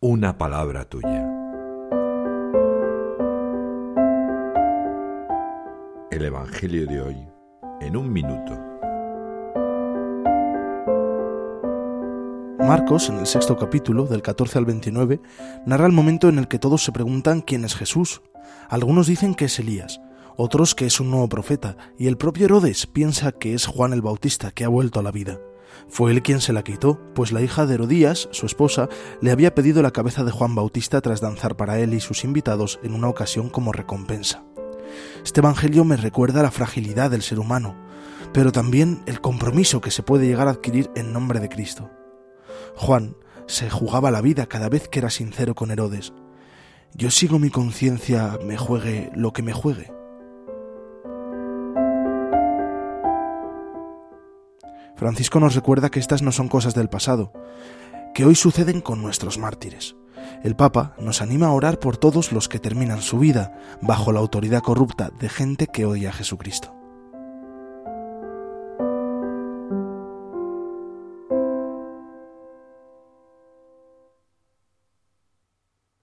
una palabra tuya. El Evangelio de hoy en un minuto. Marcos, en el sexto capítulo, del 14 al 29, narra el momento en el que todos se preguntan quién es Jesús. Algunos dicen que es Elías, otros que es un nuevo profeta, y el propio Herodes piensa que es Juan el Bautista que ha vuelto a la vida. Fue él quien se la quitó, pues la hija de Herodías, su esposa, le había pedido la cabeza de Juan Bautista tras danzar para él y sus invitados en una ocasión como recompensa. Este Evangelio me recuerda la fragilidad del ser humano, pero también el compromiso que se puede llegar a adquirir en nombre de Cristo. Juan se jugaba la vida cada vez que era sincero con Herodes. Yo sigo mi conciencia, me juegue lo que me juegue. Francisco nos recuerda que estas no son cosas del pasado, que hoy suceden con nuestros mártires. El Papa nos anima a orar por todos los que terminan su vida bajo la autoridad corrupta de gente que odia a Jesucristo.